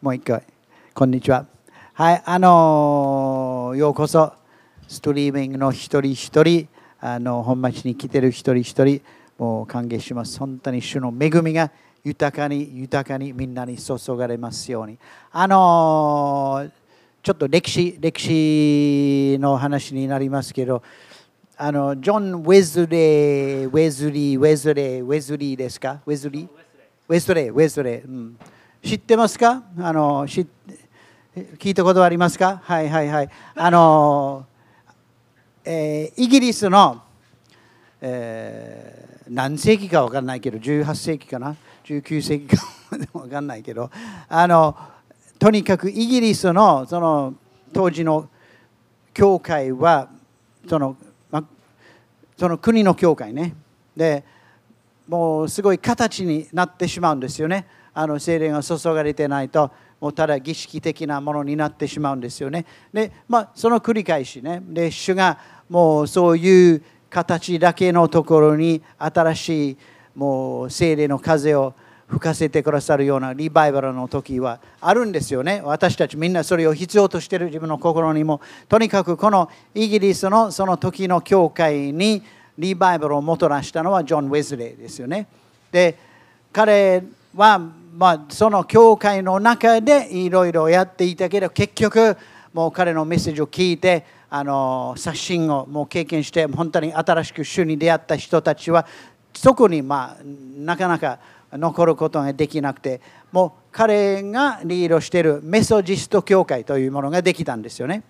もう一回。こんにちは。はい、あのようこそ、ストリーミングの一人一人、あの本町に来てる一人一人、もう歓迎します。本当に主の恵みが豊かに豊かにみんなに注がれますように。あのちょっと歴史歴史の話になりますけど、あのジョン・ウェズレー、ウェズリー、ウェズレー、ウェズリーですか？ウェズリーウェズレー、ウェズレー。うん、知ってますか？あの知聞いたことありますか？はいはいはい。あの、えー、イギリスの、えー、何世紀か分かんないけど、18世紀かな？19世紀か 分かんないけど、あの、とにかくイギリスのその当時の教会は、そのまその国の教会ね。でもうすごい形になってしまうんですよね。あの精霊が注がれてないともうただ儀式的なものになってしまうんですよねでまあその繰り返しねで主がもうそういう形だけのところに新しいもう精霊の風を吹かせてくださるようなリバイバルの時はあるんですよね。私たちみんなそれを必要としている自分の心にも。とにかくこのイギリスのその時の教会にリバイバルをもたらしたのはジョン・ウェズレーですよね。で、彼は、まあ、その教会の中でいろいろやっていたけど、結局、もう彼のメッセージを聞いて、あの刷新をもう経験して、本当に新しく主に出会った人たちは、そこに、まあ、なかなか残ることができなくてもう彼がリードしているメソジスト教会というものができたんですよね。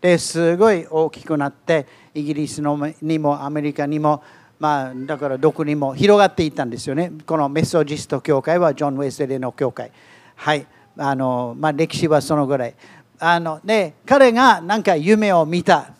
ですごい大きくなってイギリスのにもアメリカにもまあだからどこにも広がっていったんですよね。このメソジスト教会はジョン・ウェスレの教会。はいあのまあ、歴史はそのぐらい。あので彼が何か夢を見た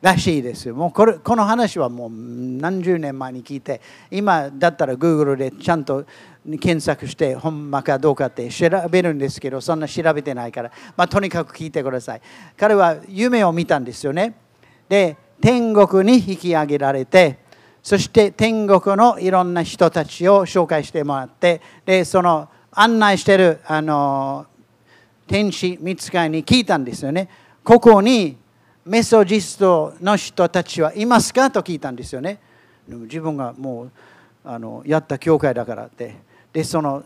らしいです。もうこれこの話はもう何十年前に聞いて、今だったら Google でちゃんと検索して、ほんまかどうかって調べるんですけど、そんな調べてないから、まあ、とにかく聞いてください。彼は夢を見たんですよね。で、天国に引き上げられて、そして天国のいろんな人たちを紹介してもらって、で、その案内しているあの天使見つかいに聞いたんですよね。ここにメソジストの人たちはいますかと聞いたんですよね。自分がもうあのやった教会だからって。で、その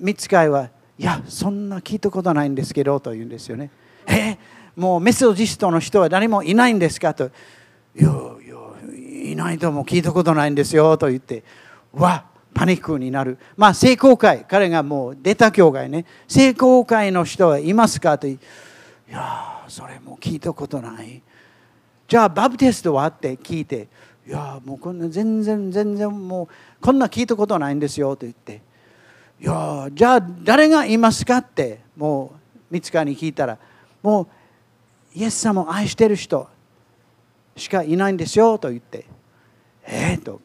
見つかいは、いや、そんな聞いたことないんですけどと言うんですよね。えもうメソジストの人は誰もいないんですかと。いや、い、ないとも聞いたことないんですよと言って、わパニックになる。まあ、聖公会、彼がもう出た教会ね、聖公会の人はいますかと。いやそれも聞いたことないじゃあバプテストは？って聞いていやもうこんな全然全然もうこんな聞いたことないんですよと言っていやじゃあ誰がいますかってもう三塚に聞いたらもうイエス様を愛してる人しかいないんですよと言ってええー、と。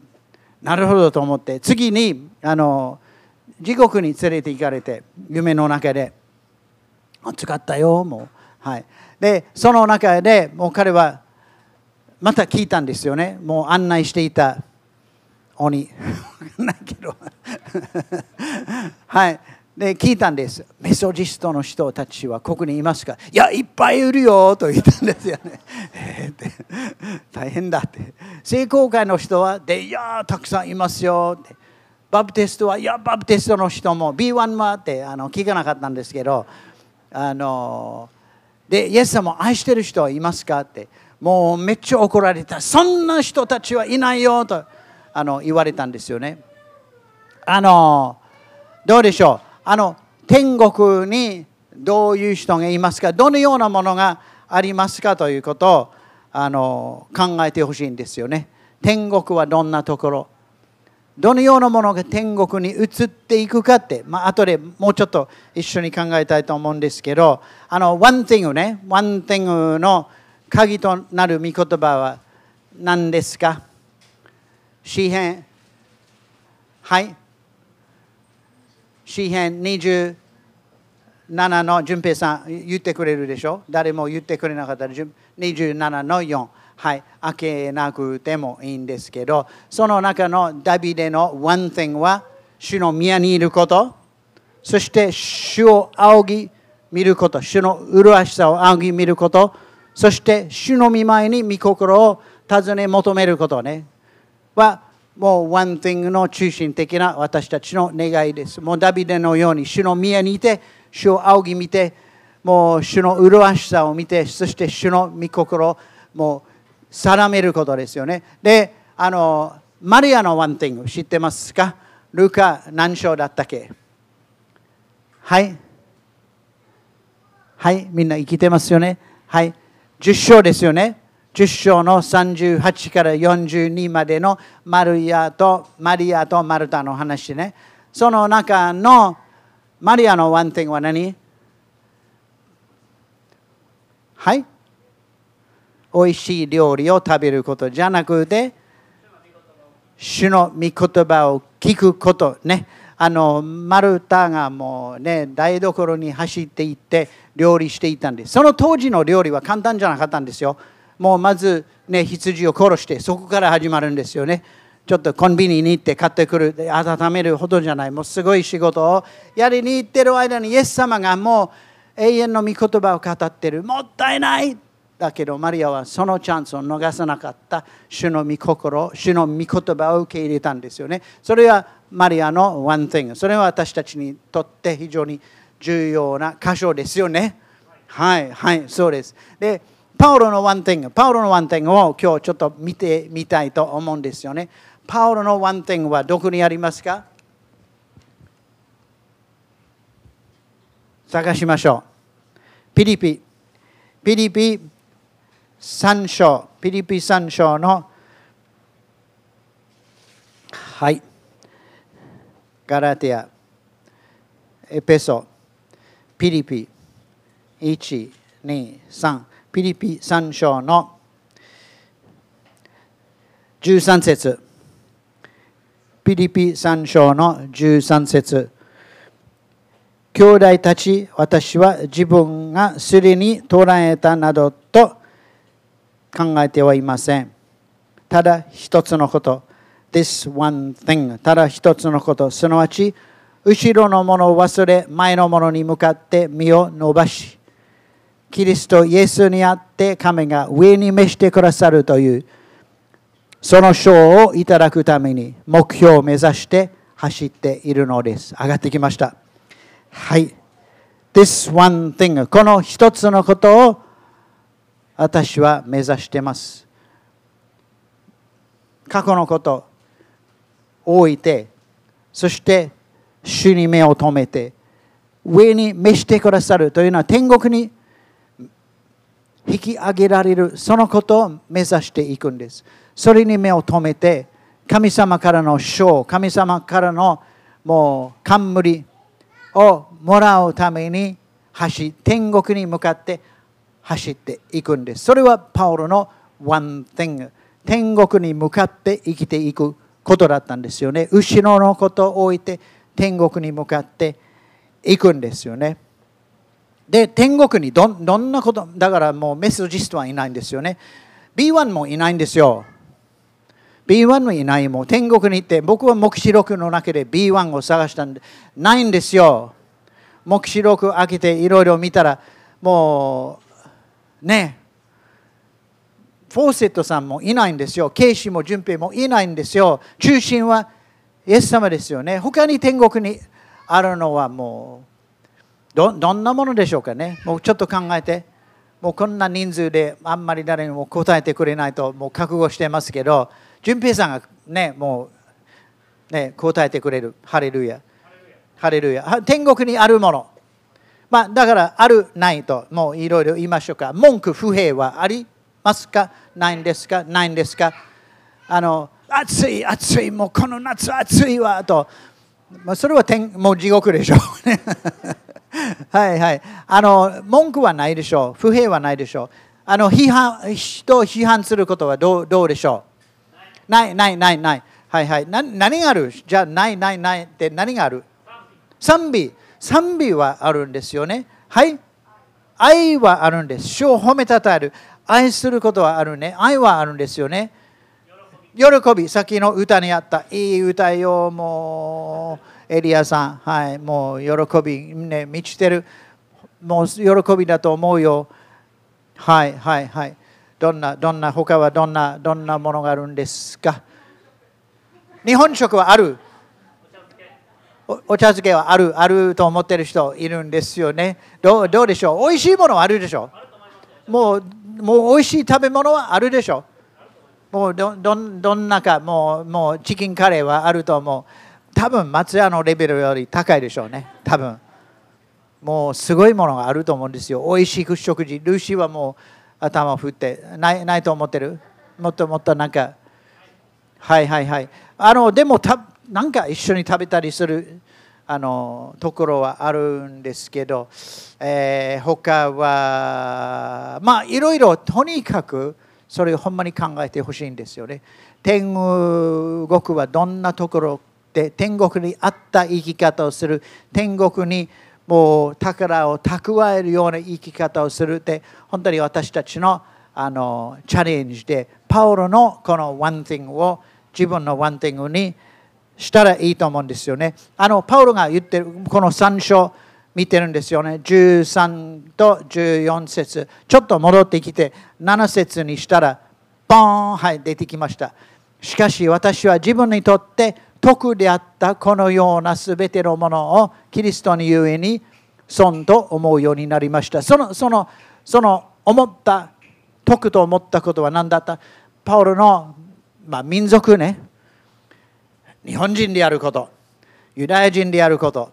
なるほどと思って次にあの地獄に連れて行かれて夢の中で暑かったよもう。はい。でその中でもう彼はまた聞いたんですよね。もう案内していた鬼。ないけど。はい。で聞いたんです。メソジストの人たちはここにいますか？いやいっぱいいるよと言ったんですよね、えー、大変だって。聖公会の人はでいやたくさんいますよ。ってバプテストはいやバプテストの人も B1 はってあの聞かなかったんですけどあので、イエス様愛してる人はいますか？って、もうめっちゃ怒られた。そんな人たちはいないよとあの言われたんですよね。あの、どうでしょう？あの、天国にどういう人がいますか、どのようなものがありますかということをあの考えてほしいんですよね。天国はどんなところどのようなものが天国に移っていくかって、まあ後でもうちょっと一緒に考えたいと思うんですけど、あの、one thing ね、one thing の鍵となる御言葉は何ですか？詩編、はい。詩編27の淳平さん言ってくれるでしょ？誰も言ってくれなかったら27の4。はい、開けなくてもいいんですけど、その中のダビデの one thing は、主の宮にいること、そして主を仰ぎ見ること、主の麗しさを仰ぎ見ること、そして主の見舞いに御心を尋ね求めることね、はもう One Thing の中心的な私たちの願いです。もうダビデのように主の宮にいて、主を仰ぎ見て、もう主の麗しさを見て、そして主の御心をもう定めることですよね。で、あの、マリアの One Thing 知ってますか？ルカ何章だったっけ？はい。はいみんな生きてますよね。はい。10章ですよね。10章の38から42までのマリアとマリアとマルタの話ね。その中のマリアのワンテンは何？はい？美味しい料理を食べることじゃなくて主の御言葉を聞くことね。あのマルタがもうね台所に走っていって料理していたんです。その当時の料理は簡単じゃなかったんですよ。もうまずね羊を殺してそこから始まるんですよね。ちょっとコンビニに行って買ってくる。温めるほどじゃない。もうすごい仕事をやりに行ってる間にイエス様がもう永遠の御言葉を語ってる。もったいない。だけどマリアはそのチャンスを逃さなかった。主の御心主の御言葉を受け入れたんですよね。それはマリアの one thing それは私たちにとって非常に重要な箇所ですよね。はいはいそうです。でパウロの one thing パウロの one thing を今日ちょっと見てみたいと思うんですよね。パウロの one thing はどこにありますか？探しましょう。ピリピピリピ3章、ピリピ3章の、はい、ガラティア、エペソ、ピリピ、1、2、3、ピリピ3章の13節ピリピ3章の13節兄弟たち、私は自分がすでに捉えたなどと考えてはいません。ただ一つのこと。This one thing. ただ一つのこと。すなわち、後ろのものを忘れ、前のものに向かって身を伸ばし、キリストイエスにあって神が上に召してくださるという、その賞をいただくために目標を目指して走っているのです。上がってきました。はい。This one thing. この一つのことを私は目指してます。過去のことを置いて、そして主に目を留めて、上に召してくださるというのは天国に引き上げられるそのことを目指していくんです。それに目を留めて、神様からの賞、神様からのもう冠をもらうために走天国に向かって走っていくんです。それはパウロの one thing。天国に向かって生きていくことだったんですよね。後ろのことを置いて天国に向かっていくんですよね。で、天国にどどんなこと、だからもうメッセージストはいないんですよね。B1 もいないんですよ。B1 もいないもん。天国に行って、僕は目視録の中で B1 を探したんで、ないんですよ。目視録開けていろいろ見たら、もうねフォーセットさんもいないんですよ。ケイシも順平もいないんですよ。中心はイエス様ですよね。他に天国にあるのはもうどどんなものでしょうかね。もうちょっと考えて。もうこんな人数であんまり誰にも答えてくれないともう覚悟してますけど、順平さんがね、もうね、答えてくれる。ハレルヤ。ハレルヤ。天国にあるもの。まあ、だからあるないともういろいろ言いましょうか文句不平はありますか？ないんですか？ないんですか？あの暑い暑いもうこの夏暑いわと、まあ、それは天もう地獄でしょうねはいはい。あの文句はないでしょう。不平はないでしょう。あの批判人を批判することはどうどうでしょう？ないないないない。はいはい。な何がある？じゃあないないないって何がある？賛美。賛美はあるんですよね。はい。愛はあるんです。主を褒めたたえる。愛することはあるね。愛はあるんですよね。喜び、さっきの歌にあった、いい歌よ、もエリアさん、はい、もう喜び、ね、満ちてる。もう喜びだと思うよ。はいはいはい。どんな、どんな、他はどんな、どんなものがあるんですか？日本食はあるお茶漬けはある、あると思ってる人いるんですよね。どうどうでしょう？美味しいものはあるでしょ？もう、もう美味しい食べ物はあるでしょ？もうどどどんなかもうもうチキンカレーはあると思う多分松屋のレベルより高いでしょうね。多分。もうすごいものがあると思うんですよ。美味しい食事ルーシーはもう頭を振って。ないないと思ってる？もっともっとなんか。はいはいはい。あのでもたなんか一緒に食べたりするあのところはあるんですけど、えー、他はまあいろいろとにかくそれをほんまに考えてほしいんですよね。天国はどんなところで天国にあった生き方をする天国にもう宝を蓄えるような生き方をするって本当に私たちのあのチャレンジでパウロのこのワンティングを自分のワンティングにしたらいいと思うんですよね。あのパウロが言ってるこの3章見てるんですよね。13と14節ちょっと戻ってきて7節にしたらポーンはい出てきました。しかし私は自分にとって徳であったこのようなすべてのものをキリストにゆえに損と思うようになりました。そのそのその思った徳と思ったことは何だった？パウロの、まあ、民族ね。日本人であること。ユダヤ人であること。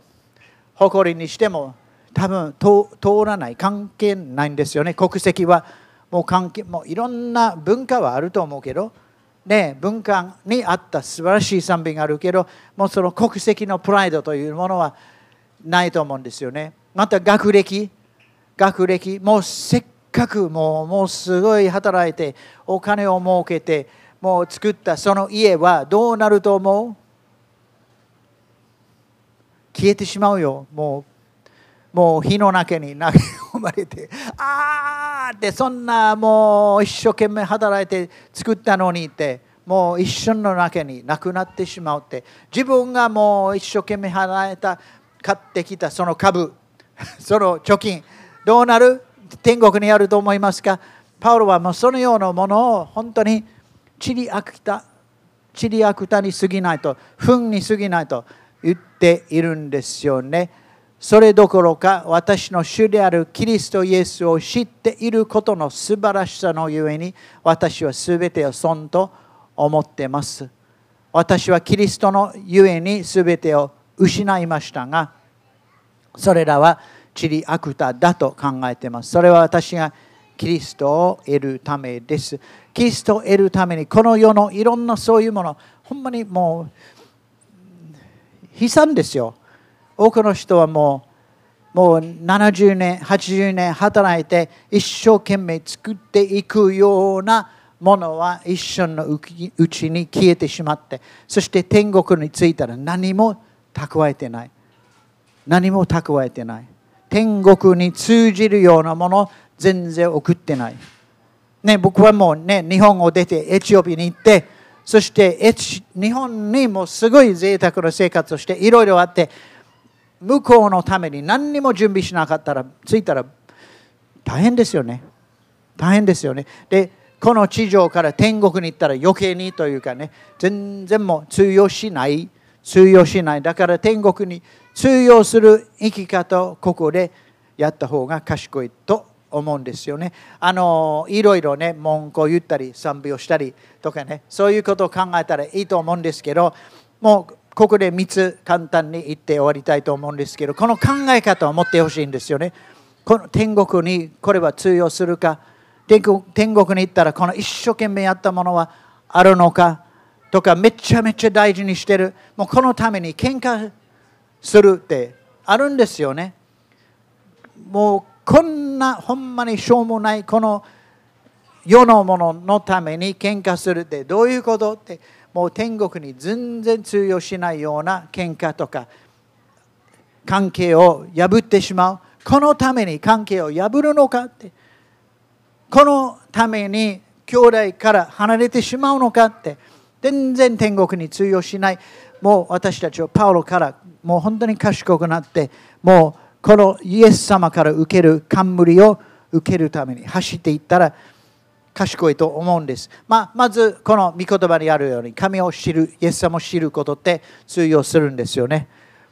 誇りにしても多分通らない。関係ないんですよね。国籍はもう関係もういろんな文化はあると思うけどね文化にあった素晴らしい賛美があるけどもうその国籍のプライドというものはないと思うんですよね。また学歴学歴もうせっかくもうもうすごい働いてお金を儲けてもう作ったその家はどうなると思う？消えてしまうよ。もうもう火の中に投げ込まれてああってそんなもう一生懸命働いて作ったのにってもう一瞬の中になくなってしまうって自分がもう一生懸命働いた買ってきたその株 その貯金どうなる？天国にあると思いますか？パウロはもうそのようなものを本当に散りあくた散りあくたに過ぎないと糞に過ぎないと言っているんですよね。それどころか私の主であるキリストイエスを知っていることの素晴らしさのゆえに私は全てを損と思ってます。私はキリストのゆえに全てを失いましたがそれらはチリアクタだと考えてます。それは私がキリストを得るためです。キリストを得るためにこの世のいろんなそういうものほんまにもう悲惨ですよ。多くの人はもうもう70年80年働いて一生懸命作っていくようなものは一瞬のうちに消えてしまってそして天国に着いたら何も蓄えてない。何も蓄えてない。天国に通じるようなもの全然送ってない、ね、僕はもうね日本を出てエチオピアに行ってそして日本にもすごい贅沢な生活をしていろいろあって向こうのために何にも準備しなかったら着いたら大変ですよね。大変ですよね。でこの地上から天国に行ったら余計にというかね全然もう通用しない通用しない。だから天国に通用する生き方をここでやった方が賢いと思うんですよね。あのいろいろね文句を言ったり賛美をしたりとかねそういうことを考えたらいいと思うんですけどもうここで3つ簡単に言って終わりたいと思うんですけどこの考え方を持ってほしいんですよね。この天国にこれは通用するか天国に行ったらこの一生懸命やったものはあるのかとかめちゃめちゃ大事にしてるもうこのために喧嘩するってあるんですよね。もうこんなほんまにしょうもないこの世のもののために喧嘩するってどういうことってもう天国に全然通用しないような喧嘩とか関係を破ってしまう。このために関係を破るのかって。このために兄弟から離れてしまうのかって。全然天国に通用しない。もう私たちはパウロからもう本当に賢くなってもうこのイエス様から受ける冠を受けるために走っていったら賢いと思うんです。まあ、まずこの御言葉にあるように神を知る、イエス様を知ることって通用するんですよね。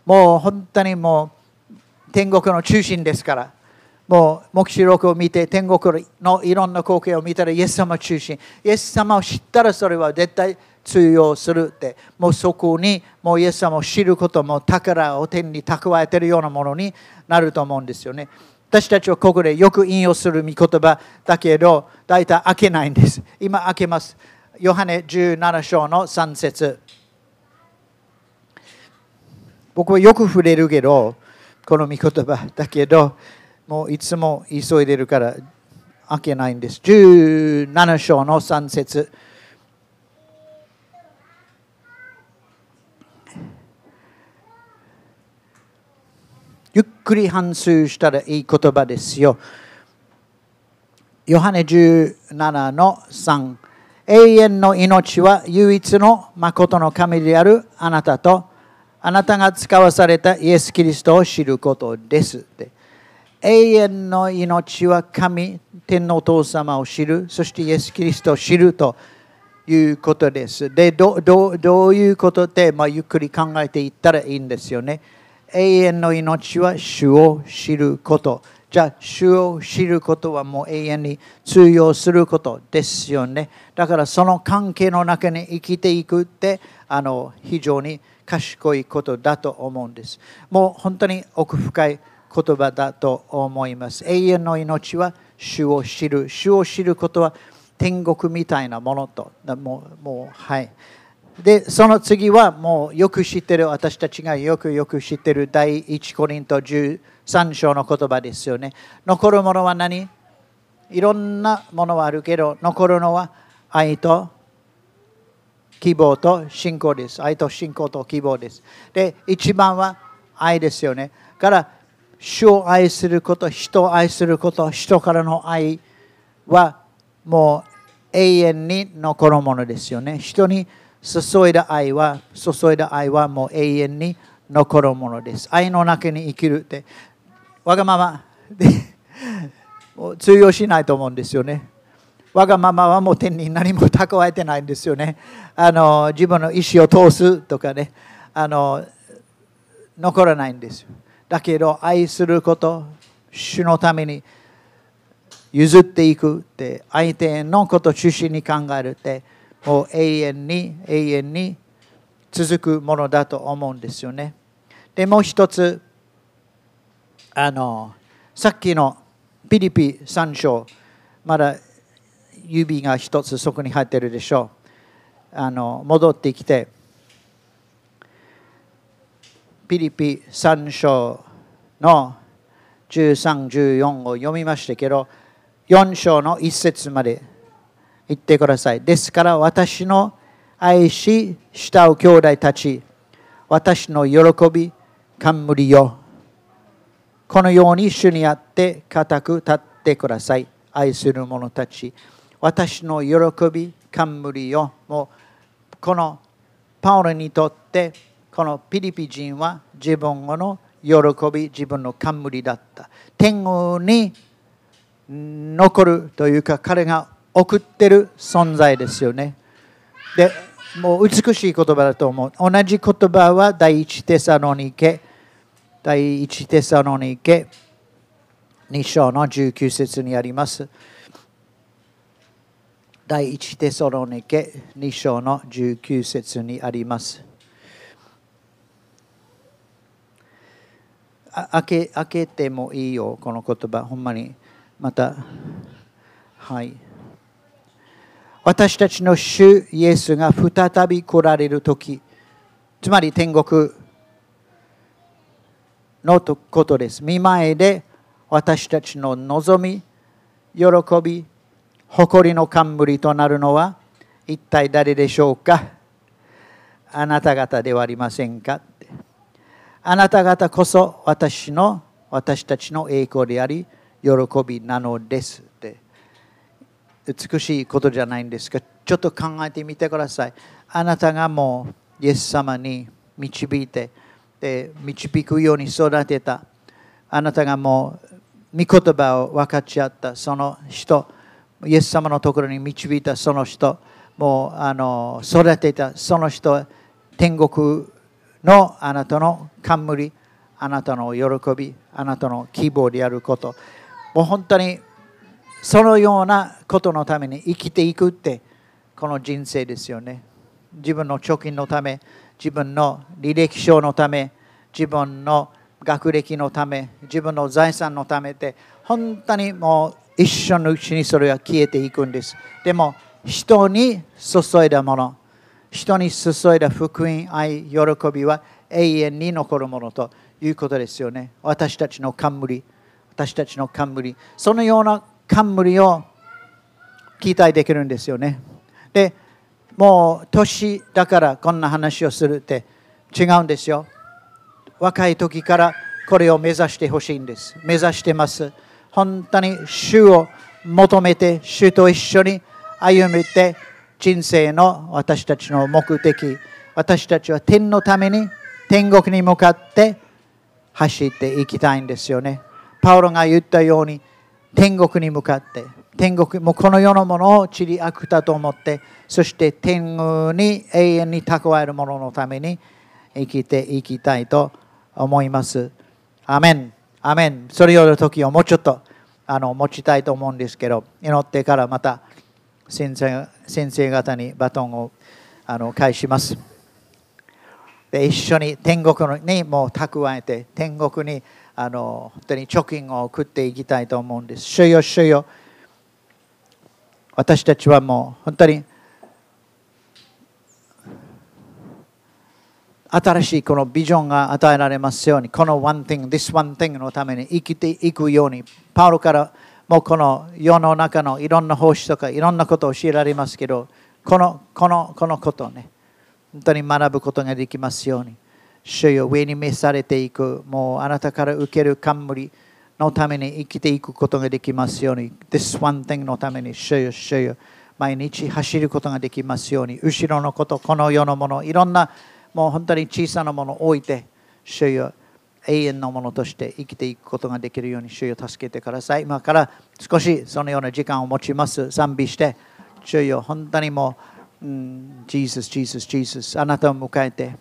もう本当にもう天国の中心ですから。もう黙示録を見て天国のいろんな光景を見たらイエス様中心。イエス様を知ったらそれは絶対通用するって。もうそこにもうイエス様を知ることも宝を天に蓄えているようなものになると思うんですよね。私たちはここでよく引用する御言葉だけど、大体開けないんです。今開けます。ヨハネ17章の3節僕はよく触れるけど、この御言葉だけど、もういつも急いでるから開けないんです。17章の3節ゆっくり反数したらいい言葉ですよ。ヨハネ17の3永遠の命は唯一の誠の神であるあなたとあなたが使わされたイエス・キリストを知ることです。永遠の命は神、天のお父様を知る、そしてイエス・キリストを知るということです。で、どういうことで、まあ、ゆっくり考えていったらいいんですよね。永遠の命は主を知ること。じゃあ、主を知ることはもう永遠に通用することですよね。だからその関係の中に生きていくってあの非常に賢いことだと思うんです。もう本当に奥深い言葉だと思います。永遠の命は主を知る。主を知ることは天国みたいなものと。もうもうはいで、その次はもうよく知ってる、私たちがよくよく知ってる第一コリント13章の言葉ですよね。残るものは何？いろんなものはあるけど、残るのは愛と希望と信仰です。愛と信仰と希望です。で、一番は愛ですよね。から、主を愛すること、人を愛すること、人からの愛はもう永遠に残るものですよね。人に注いだ愛は、注いだ愛はもう永遠に残るものです。愛の中に生きるって、わがままで 通用しないと思うんですよね。わがままはもう天に何も蓄えてないんですよね。あの自分の意思を通すとかね、あの残らないんですよ。だけど愛すること、主のために譲っていくって、相手のことを中心に考えるって、もう永遠に永遠に続くものだと思うんですよね。でもう一つあのさっきのピリピ3章まだ指が一つそこに入ってるでしょう。あの戻ってきてピリピ3章の13、14を読みましたけど4章の1節まで言ってください。ですから私の愛し慕う兄弟たち、私の喜び、冠よ。このように主にあって固く立ってください。愛する者たち。私の喜び、冠よ。もうこのパウロにとってこのピリピ人は自分の喜び、自分の冠だった。天狗に残るというか彼が送ってる存在ですよね。で、もう美しい言葉だと思う。同じ言葉は第一テサロニケ、第一テサロニケ2章の19節にあります。第一テサロニケ2章の19節にあります。あ開け開けてもいいよ、この言葉。ほんまに。また。はい。私たちの主イエスが再び来られる時つまり天国のことです。見前で私たちの望み喜び誇りの冠となるのは一体誰でしょうか？あなた方ではありませんか？あなた方こそ私の私たちの栄光であり喜びなのです。美しいことじゃないんですがちょっと考えてみてください。あなたがもうイエス様に導いてで導くように育てた。あなたがもう御言葉を分かち合ったその人イエス様のところに導いたその人もうあの育てたその人天国のあなたの冠あなたの喜びあなたの希望であること。もう本当にそのようなことのために生きていくってこの人生ですよね。自分の貯金のため自分の履歴書のため自分の学歴のため自分の財産のためって本当にもう一緒のうちにそれは消えていくんです。でも人に注いだもの人に注いだ福音愛喜びは永遠に残るものということですよね。私たちの冠私たちの冠。そのような冠を期待できるんですよね。でもう年だからこんな話をするって違うんですよ。若い時からこれを目指してほしいんです。目指してます。本当に主を求めて主と一緒に歩めて人生の私たちの目的。私たちは天のために天国に向かって走っていきたいんですよね。パウロが言ったように天国に向かって天国もうこの世のものを散り悪だと思ってそして天狗に永遠に蓄えるもののために生きていきたいと思います。アメン。アメン。それより時をもうちょっとあの持ちたいと思うんですけど祈ってからまた先生先生方にバトンをあの返します。で一緒に天国にもう蓄えて天国にあの本当に貯金を送っていきたいと思うんです。主よ主よ。私たちはもう本当に新しいこのビジョンが与えられますように、この one thing、this one thing のために生きていくように、パウロからもうこの世の中のいろんな奉仕とかいろんなことを教えられますけど、このこのこのことをね、本当に学ぶことができますように、主よ上に召されていく、もうあなたから受ける冠のために生きていくことができますように、this one thing のために、主よ主よ毎日走ることができますように、後ろのこと、この世のもの、いろんなもう本当に小さなものを置いて、主よ永遠のものとして生きていくことができるように主よ助けてください。今から少しそのような時間を持ちます。賛美して、主よ本当にもう、うん、 Jesus、Jesus、Jesus、あなたを迎えて、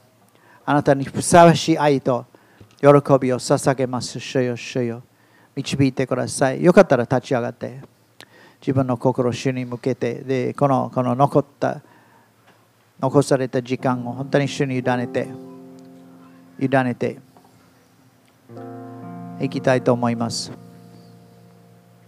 あなたにふさわしい愛と喜びを捧げます。主よ、主よ。導いてください。よかったら立ち上がって、自分の心を主に向けて、でこのこの残った残された時間を本当に主に委ねて委ねていきたいと思います。